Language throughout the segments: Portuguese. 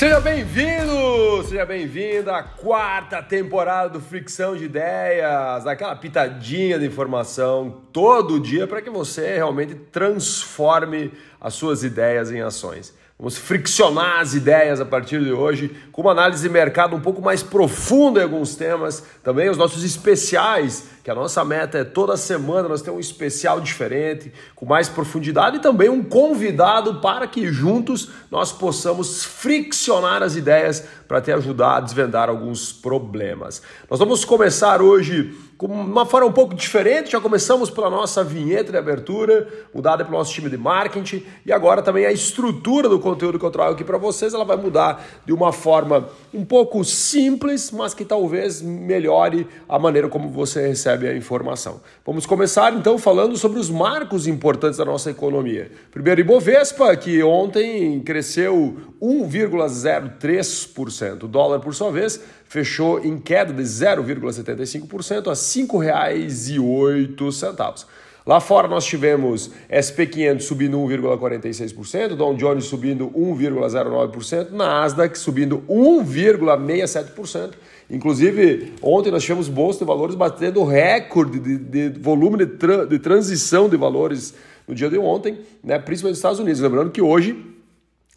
Seja bem-vindo, seja bem-vinda à quarta temporada do Fricção de Ideias, aquela pitadinha de informação todo dia para que você realmente transforme as suas ideias em ações. Vamos friccionar as ideias a partir de hoje, com uma análise de mercado um pouco mais profunda em alguns temas, também os nossos especiais, que a nossa meta é toda semana nós temos um especial diferente, com mais profundidade e também um convidado para que juntos nós possamos friccionar as ideias para te ajudar a desvendar alguns problemas. Nós vamos começar hoje com uma forma um pouco diferente. Já começamos pela nossa vinheta de abertura, mudada pelo nosso time de marketing, e agora também a estrutura do conteúdo que eu trago aqui para vocês, ela vai mudar de uma forma um pouco simples, mas que talvez melhore a maneira como você recebe a informação. Vamos começar então falando sobre os marcos importantes da nossa economia. Primeiro, Ibovespa, que ontem cresceu 1,03%. O dólar, por sua vez, fechou em queda de 0,75% a R$ 5,08. Lá fora nós tivemos SP500 subindo 1,46%, Dow Jones subindo 1,09%, Nasdaq subindo 1,67%. Inclusive, ontem nós tivemos bolsa de valores batendo recorde de, de volume de, tra de transição de valores no dia de ontem, né, principalmente nos Estados Unidos. Lembrando que hoje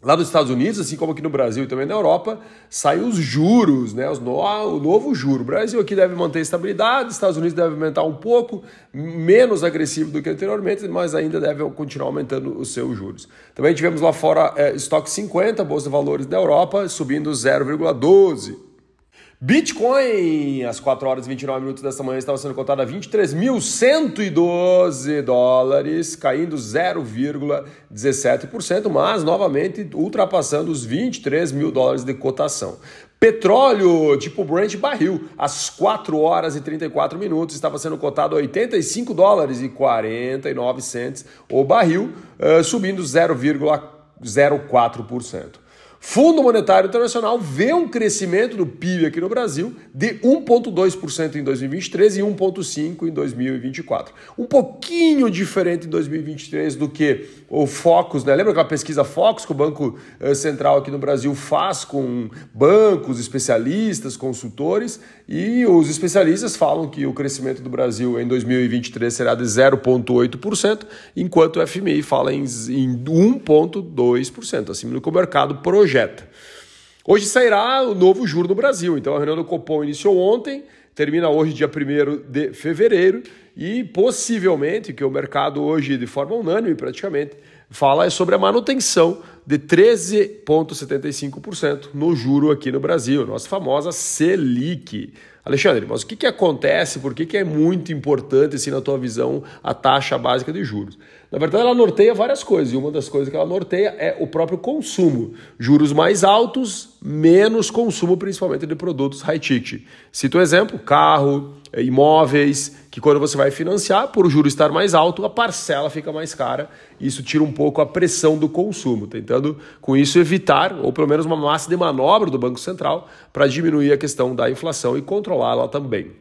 Lá nos Estados Unidos, assim como aqui no Brasil e também na Europa, saem os juros, né? Os no, o novo juro. O Brasil aqui deve manter estabilidade, os Estados Unidos deve aumentar um pouco, menos agressivo do que anteriormente, mas ainda deve continuar aumentando os seus juros. Também tivemos lá fora é, estoque 50, Bolsa de Valores da Europa, subindo 0,12%. Bitcoin, às 4 horas e 29 minutos desta manhã, estava sendo cotado a 23.112 dólares, caindo 0,17%, mas novamente ultrapassando os 23 mil dólares de cotação. Petróleo tipo Brent barril, às 4 horas e 34 minutos, estava sendo cotado a 85 dólares e 49 centes o barril, uh, subindo 0,04%. Fundo Monetário Internacional vê um crescimento do PIB aqui no Brasil de 1,2% em 2023 e 1,5% em 2024. Um pouquinho diferente em 2023 do que o Focus, né? Lembra aquela pesquisa Focus que o Banco eh, Central aqui no Brasil faz com bancos, especialistas, consultores? E os especialistas falam que o crescimento do Brasil em 2023 será de 0,8%, enquanto o FMI fala em 1,2%, acima do que o mercado projeta projeta. Hoje sairá o novo juro no Brasil. Então a reunião do Copom iniciou ontem, termina hoje, dia 1 de fevereiro, e possivelmente, que o mercado hoje, de forma unânime praticamente, fala é sobre a manutenção de 13,75% no juro aqui no Brasil, nossa famosa Selic. Alexandre, mas o que, que acontece? Por que, que é muito importante, assim, na tua visão, a taxa básica de juros? Na verdade, ela norteia várias coisas, e uma das coisas que ela norteia é o próprio consumo. Juros mais altos, menos consumo, principalmente de produtos high ticket. Cito um exemplo: carro, imóveis, que quando você vai financiar, por o juro estar mais alto, a parcela fica mais cara. Isso tira um pouco a pressão do consumo, tentando com isso evitar, ou pelo menos uma massa de manobra do Banco Central, para diminuir a questão da inflação e controlá-la também.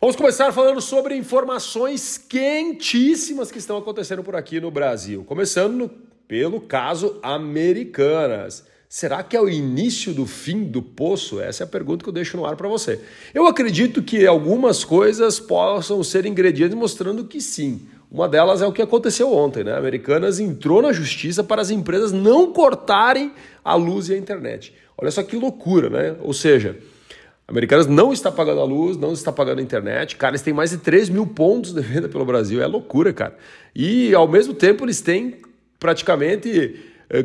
Vamos começar falando sobre informações quentíssimas que estão acontecendo por aqui no Brasil. Começando pelo caso Americanas. Será que é o início do fim do poço? Essa é a pergunta que eu deixo no ar para você. Eu acredito que algumas coisas possam ser ingredientes mostrando que sim. Uma delas é o que aconteceu ontem, né? Americanas entrou na justiça para as empresas não cortarem a luz e a internet. Olha só que loucura, né? Ou seja, Americanas não está pagando a luz, não está pagando a internet. Cara, eles têm mais de 3 mil pontos de venda pelo Brasil. É loucura, cara. E ao mesmo tempo eles têm praticamente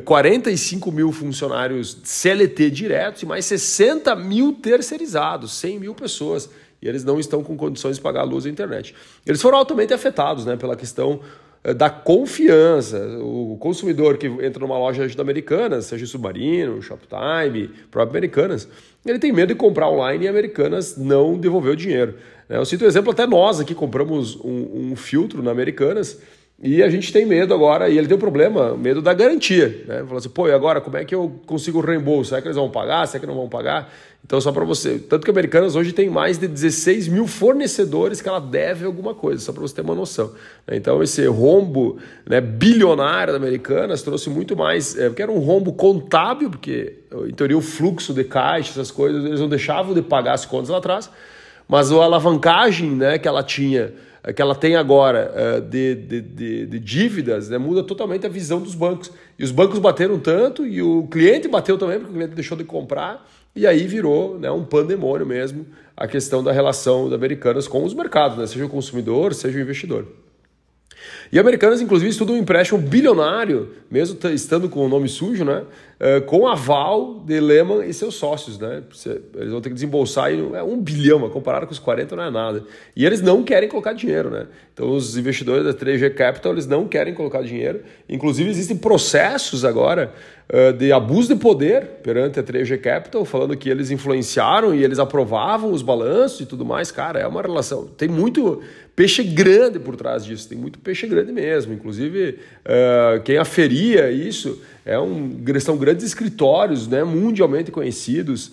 45 eh, mil funcionários CLT diretos e mais 60 mil terceirizados, 100 mil pessoas. E eles não estão com condições de pagar a luz e a internet. Eles foram altamente afetados né, pela questão eh, da confiança. O consumidor que entra numa loja de Americanas, seja Submarino, Shoptime, próprio Americanas, ele tem medo de comprar online e Americanas não devolver o dinheiro. Né. Eu cito um exemplo, até nós aqui compramos um, um filtro na Americanas E a gente tem medo agora, e ele tem um problema, medo da garantia. Né? Falou assim, pô, e agora como é que eu consigo o reembolso? Será que eles vão pagar? Será que não vão pagar? Então, só para você. Tanto que a Americanas hoje tem mais de 16 mil fornecedores que ela deve alguma coisa, só para você ter uma noção. Então, esse rombo né, bilionário da Americanas trouxe muito mais. É, porque era um rombo contábil, porque, em teoria, o fluxo de caixa, essas coisas, eles não deixavam de pagar as contas lá atrás. Mas a alavancagem né, que ela tinha é, que ela tem agora é, de, de, de, de dívidas, né, muda totalmente a visão dos bancos. E os bancos bateram tanto e o cliente bateu também, porque o cliente deixou de comprar, e aí virou né, um pandemônio mesmo a questão da relação das americanas com os mercados, né, seja o consumidor, seja o investidor. E Americanas, inclusive, estudam um empréstimo bilionário, mesmo estando com o nome sujo, né? Uh, com aval de Lehman e seus sócios. Né? Eles vão ter que desembolsar é um bilhão, mas comparado com os 40 não é nada. E eles não querem colocar dinheiro. Né? Então, os investidores da 3G Capital eles não querem colocar dinheiro. Inclusive, existem processos agora uh, de abuso de poder perante a 3G Capital, falando que eles influenciaram e eles aprovavam os balanços e tudo mais. Cara, é uma relação. Tem muito peixe grande por trás disso, tem muito peixe grande mesmo. Inclusive, uh, quem aferia isso é um, são grandes escritórios né, mundialmente conhecidos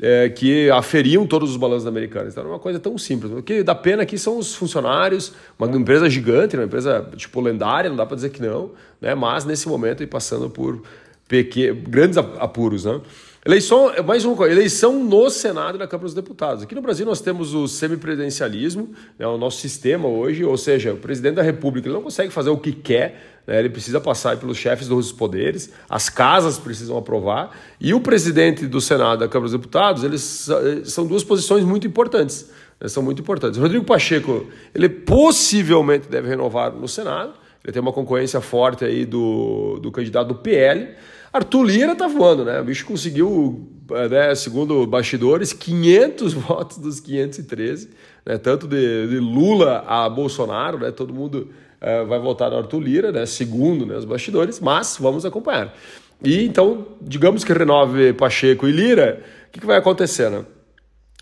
é, que aferiam todos os balanços americanos. Então, é uma coisa tão simples. O que dá pena aqui são os funcionários, uma empresa gigante, uma empresa tipo lendária, não dá para dizer que não, né? mas nesse momento passando por pequenos, grandes apuros. Né? Eleição, mais uma coisa, eleição no Senado e na Câmara dos Deputados. Aqui no Brasil nós temos o semipresidencialismo, né, o nosso sistema hoje, ou seja, o presidente da República ele não consegue fazer o que quer, né, ele precisa passar pelos chefes dos poderes, as casas precisam aprovar, e o presidente do Senado e da Câmara dos Deputados, eles são duas posições muito importantes. Né, são muito importantes. Rodrigo Pacheco, ele possivelmente deve renovar no Senado, ele tem uma concorrência forte aí do, do candidato do PL, Arthur Lira tá voando, né? O bicho conseguiu, né, segundo bastidores, 500 votos dos 513, né? Tanto de, de Lula a Bolsonaro, né? Todo mundo uh, vai votar no Arthur Lira, né? Segundo né, os bastidores, mas vamos acompanhar. E então, digamos que renove Pacheco e Lira, o que, que vai acontecer, né?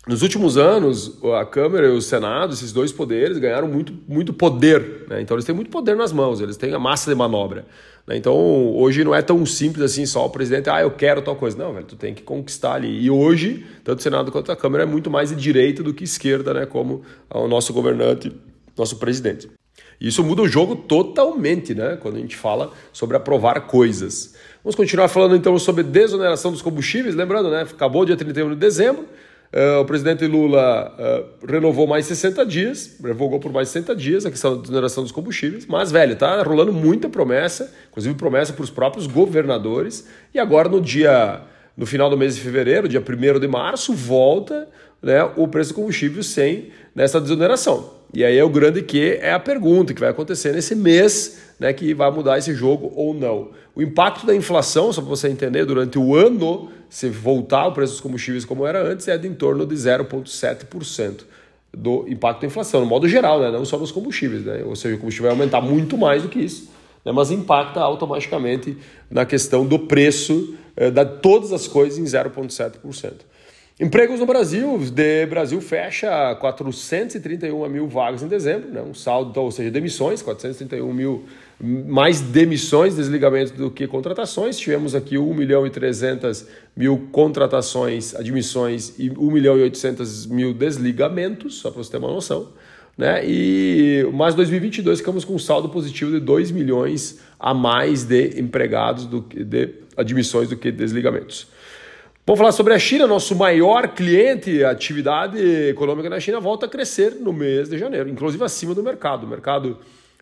Nos últimos anos, a Câmara e o Senado, esses dois poderes, ganharam muito, muito poder. Né? Então, eles têm muito poder nas mãos, eles têm a massa de manobra. Né? Então, hoje não é tão simples assim, só o presidente, ah, eu quero tal coisa. Não, velho, tu tem que conquistar ali. E hoje, tanto o Senado quanto a Câmara é muito mais de direita do que esquerda, né? como o nosso governante, nosso presidente. Isso muda o jogo totalmente, né? Quando a gente fala sobre aprovar coisas. Vamos continuar falando então sobre desoneração dos combustíveis. Lembrando, né? Acabou dia 31 de dezembro. Uh, o presidente Lula uh, renovou mais 60 dias, revogou por mais 60 dias a questão da desoneração dos combustíveis, mas, velho, tá rolando muita promessa, inclusive promessa para os próprios governadores, e agora no dia, no final do mês de fevereiro, dia 1 de março, volta né, o preço do combustível sem nessa desoneração. E aí é o grande que é a pergunta que vai acontecer nesse mês, né, que vai mudar esse jogo ou não. O impacto da inflação, só para você entender, durante o ano, se voltar o preço dos combustíveis como era antes, é de em torno de 0,7% do impacto da inflação, no modo geral, né, não só nos combustíveis. Né? Ou seja, o combustível vai aumentar muito mais do que isso, né, mas impacta automaticamente na questão do preço eh, de todas as coisas em 0,7%. Empregos no Brasil, de Brasil fecha 431 mil vagas em dezembro, né? um saldo, ou seja, demissões, 431 mil, mais demissões, desligamentos do que contratações. Tivemos aqui 1 milhão e 300 mil contratações, admissões e 1 milhão e 800 mil desligamentos, só para você ter uma noção. Né? E mais 2022 ficamos com um saldo positivo de 2 milhões a mais de empregados, do que, de admissões do que desligamentos. Vamos falar sobre a China, nosso maior cliente, a atividade econômica na China volta a crescer no mês de janeiro, inclusive acima do mercado. O mercado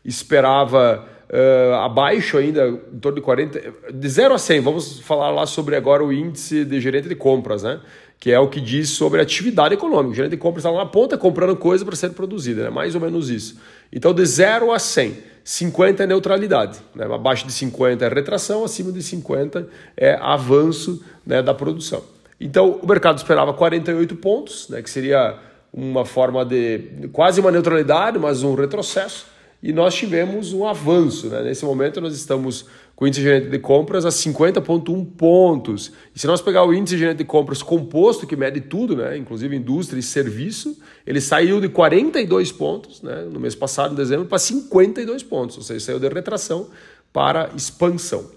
esperava uh, abaixo ainda, em torno de 40, de 0 a 100. Vamos falar lá sobre agora o índice de gerente de compras, né? que é o que diz sobre atividade econômica. O gerente de compras está lá na ponta comprando coisa para ser produzida, né? mais ou menos isso. Então, de 0 a 100. 50 é neutralidade. Né? Abaixo de 50 é retração, acima de 50 é avanço né, da produção. Então, o mercado esperava 48 pontos, né, que seria uma forma de quase uma neutralidade, mas um retrocesso, e nós tivemos um avanço. Né? Nesse momento, nós estamos com o índice gerente de compras a 50,1 pontos. E se nós pegar o índice gerente de compras composto, que mede tudo, né, inclusive indústria e serviço, ele saiu de 42 pontos né, no mês passado, em dezembro, para 52 pontos, ou seja, saiu de retração para expansão.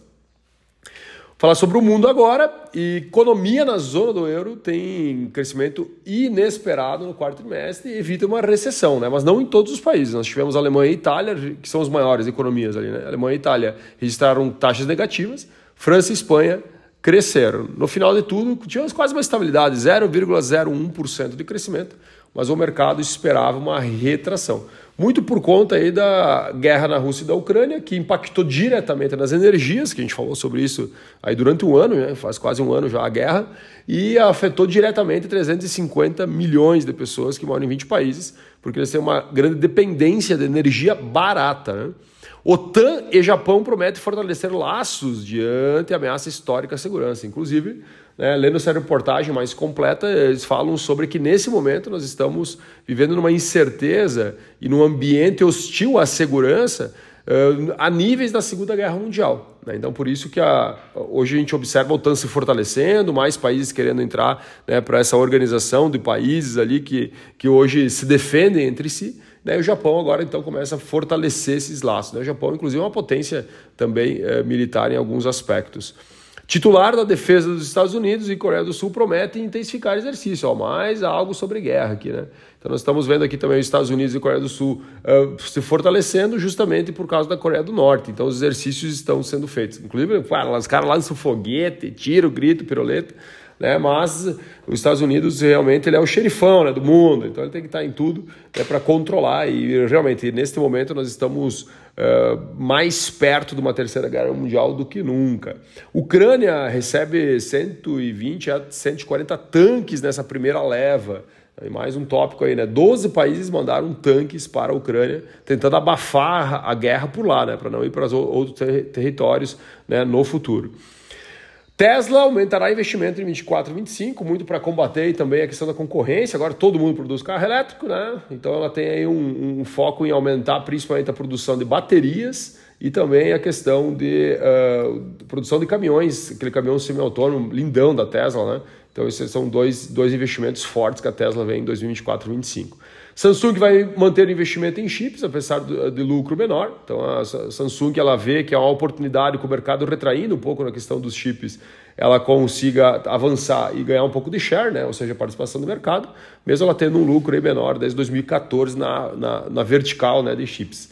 Falar sobre o mundo agora. Economia na zona do euro tem crescimento inesperado no quarto trimestre e evita uma recessão, né? mas não em todos os países. Nós tivemos Alemanha e Itália, que são as maiores economias ali. Né? Alemanha e Itália registraram taxas negativas, França e Espanha cresceram. No final de tudo, tivemos quase uma estabilidade, 0,01% de crescimento, mas o mercado esperava uma retração muito por conta aí da guerra na Rússia e da Ucrânia, que impactou diretamente nas energias, que a gente falou sobre isso aí durante um ano, né? faz quase um ano já a guerra, e afetou diretamente 350 milhões de pessoas que moram em 20 países, porque eles têm uma grande dependência de energia barata. Né? OTAN e Japão prometem fortalecer laços diante ameaça histórica à segurança. Inclusive, né, lendo essa reportagem mais completa, eles falam sobre que nesse momento nós estamos vivendo numa incerteza e num ambiente hostil à segurança uh, a níveis da Segunda Guerra Mundial. Né? Então, por isso que a, hoje a gente observa a OTAN se fortalecendo, mais países querendo entrar né, para essa organização de países ali que, que hoje se defendem entre si. Né? o Japão agora então começa a fortalecer esses laços. Né? O Japão, inclusive, é uma potência também é, militar em alguns aspectos. Titular da defesa dos Estados Unidos e Coreia do Sul promete intensificar exercício, ó, mais algo sobre guerra aqui, né? Então nós estamos vendo aqui também os Estados Unidos e Coreia do Sul uh, se fortalecendo justamente por causa da Coreia do Norte. Então os exercícios estão sendo feitos. Inclusive, os caras lançam foguete, tiro, grito, piroleta né? Mas os Estados Unidos realmente ele é o xerifão né, do mundo, então ele tem que estar em tudo né, para controlar e realmente neste momento nós estamos uh, mais perto de uma terceira guerra mundial do que nunca. Ucrânia recebe 120 a 140 tanques nessa primeira leva. E mais um tópico aí, né? 12 países mandaram tanques para a Ucrânia, tentando abafar a guerra por lá, né? Para não ir para outros ter territórios né? no futuro. Tesla aumentará investimento em 24 e 25, muito para combater também a questão da concorrência. Agora todo mundo produz carro elétrico, né? Então ela tem aí um, um foco em aumentar principalmente a produção de baterias e também a questão de uh, produção de caminhões, aquele caminhão semi-autônomo lindão da Tesla, né? Então esses são dois, dois investimentos fortes que a Tesla vem em 2024 e 2025. Samsung vai manter o investimento em chips, apesar de lucro menor. Então a Samsung ela vê que é uma oportunidade com o mercado retraindo um pouco na questão dos chips, ela consiga avançar e ganhar um pouco de share, né? ou seja, participação do mercado, mesmo ela tendo um lucro menor desde 2014 na, na, na vertical né, de chips.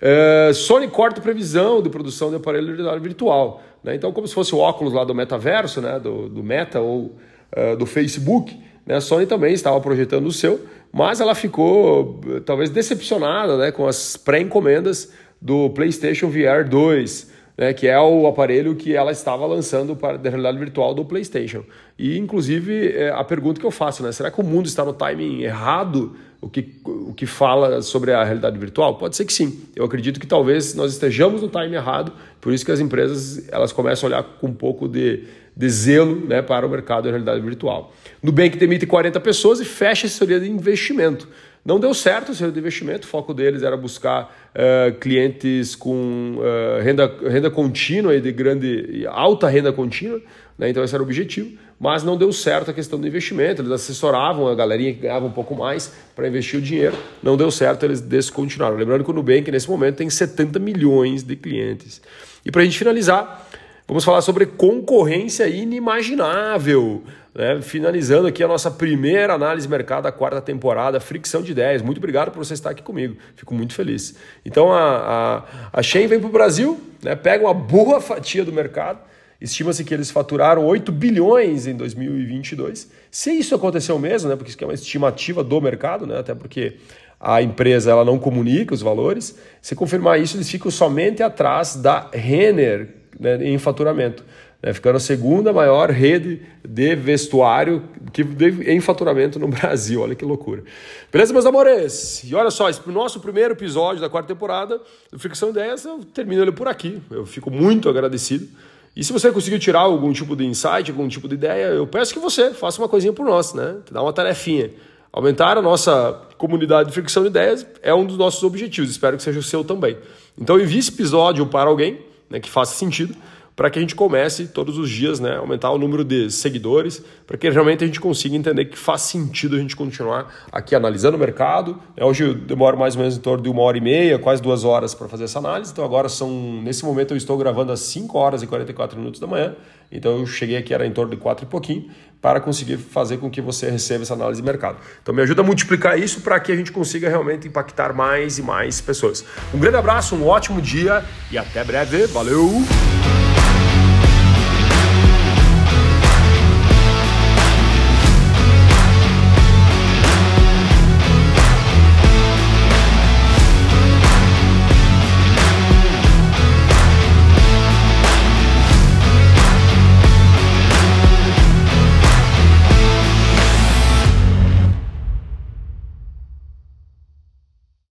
Uh, Sony corta previsão de produção de aparelho de realidade virtual. Né? Então, como se fosse o óculos lá do metaverso, né? do, do Meta ou uh, do Facebook, né? a Sony também estava projetando o seu, mas ela ficou talvez decepcionada né, com as pré-encomendas do PlayStation VR 2, né, que é o aparelho que ela estava lançando para a realidade virtual do PlayStation. E, inclusive, é a pergunta que eu faço, né, será que o mundo está no timing errado o que, o que fala sobre a realidade virtual? Pode ser que sim. Eu acredito que talvez nós estejamos no time errado, por isso que as empresas elas começam a olhar com um pouco de, de zelo né, para o mercado da realidade virtual. Nubank demite 40 pessoas e fecha a assessoria de investimento. Não deu certo o assessoria de investimento, o foco deles era buscar uh, clientes com uh, renda, renda contínua e de grande alta renda contínua, né, então esse era o objetivo mas não deu certo a questão do investimento. Eles assessoravam a galerinha que ganhava um pouco mais para investir o dinheiro, não deu certo, eles descontinuaram. Lembrando que o Nubank, nesse momento, tem 70 milhões de clientes. E para a gente finalizar, vamos falar sobre concorrência inimaginável. Né? Finalizando aqui a nossa primeira análise mercado da quarta temporada, fricção de ideias. Muito obrigado por você estar aqui comigo, fico muito feliz. Então a, a, a Shein vem para o Brasil, né? pega uma boa fatia do mercado Estima-se que eles faturaram 8 bilhões em 2022. Se isso aconteceu mesmo, né, porque isso é uma estimativa do mercado, né, até porque a empresa ela não comunica os valores, se confirmar isso, eles ficam somente atrás da Renner né, em faturamento, né, ficando a segunda maior rede de vestuário que em faturamento no Brasil. Olha que loucura. Beleza, meus amores? E olha só, esse nosso primeiro episódio da quarta temporada do Fricção Ideias, eu termino ele por aqui. Eu fico muito agradecido e se você conseguiu tirar algum tipo de insight, algum tipo de ideia, eu peço que você faça uma coisinha por nós, né? Dá uma tarefinha. Aumentar a nossa comunidade de fricção de ideias é um dos nossos objetivos. Espero que seja o seu também. Então envie esse episódio para alguém né, que faça sentido para que a gente comece todos os dias né, aumentar o número de seguidores, para que realmente a gente consiga entender que faz sentido a gente continuar aqui analisando o mercado. É, hoje eu demoro mais ou menos em torno de uma hora e meia, quase duas horas para fazer essa análise. Então agora são, nesse momento eu estou gravando às 5 horas e 44 minutos da manhã. Então eu cheguei aqui, era em torno de 4 e pouquinho, para conseguir fazer com que você receba essa análise de mercado. Então me ajuda a multiplicar isso para que a gente consiga realmente impactar mais e mais pessoas. Um grande abraço, um ótimo dia e até breve. Valeu!